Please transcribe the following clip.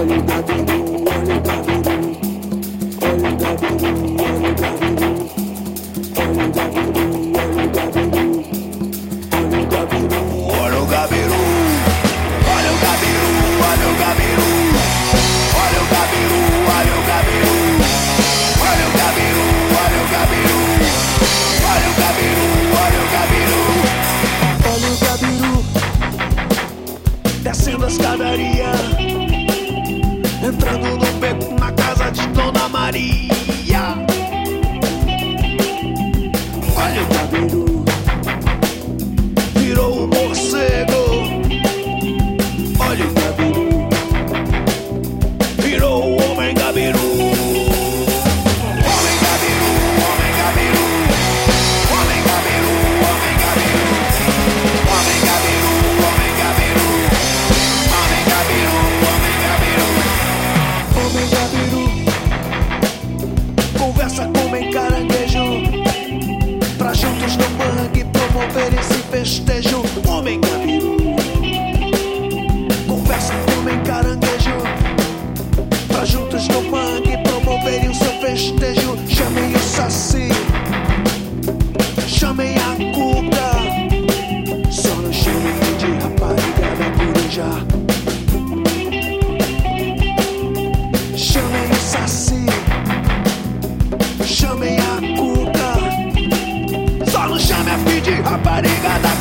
All you do, all you do, all you do. Entrando no beco na casa de Dona Maria. meia cuca. Só não chama de raparigada coruja. Chame o saci, Chame a cuca. Só não chame a fim de raparigada coruja.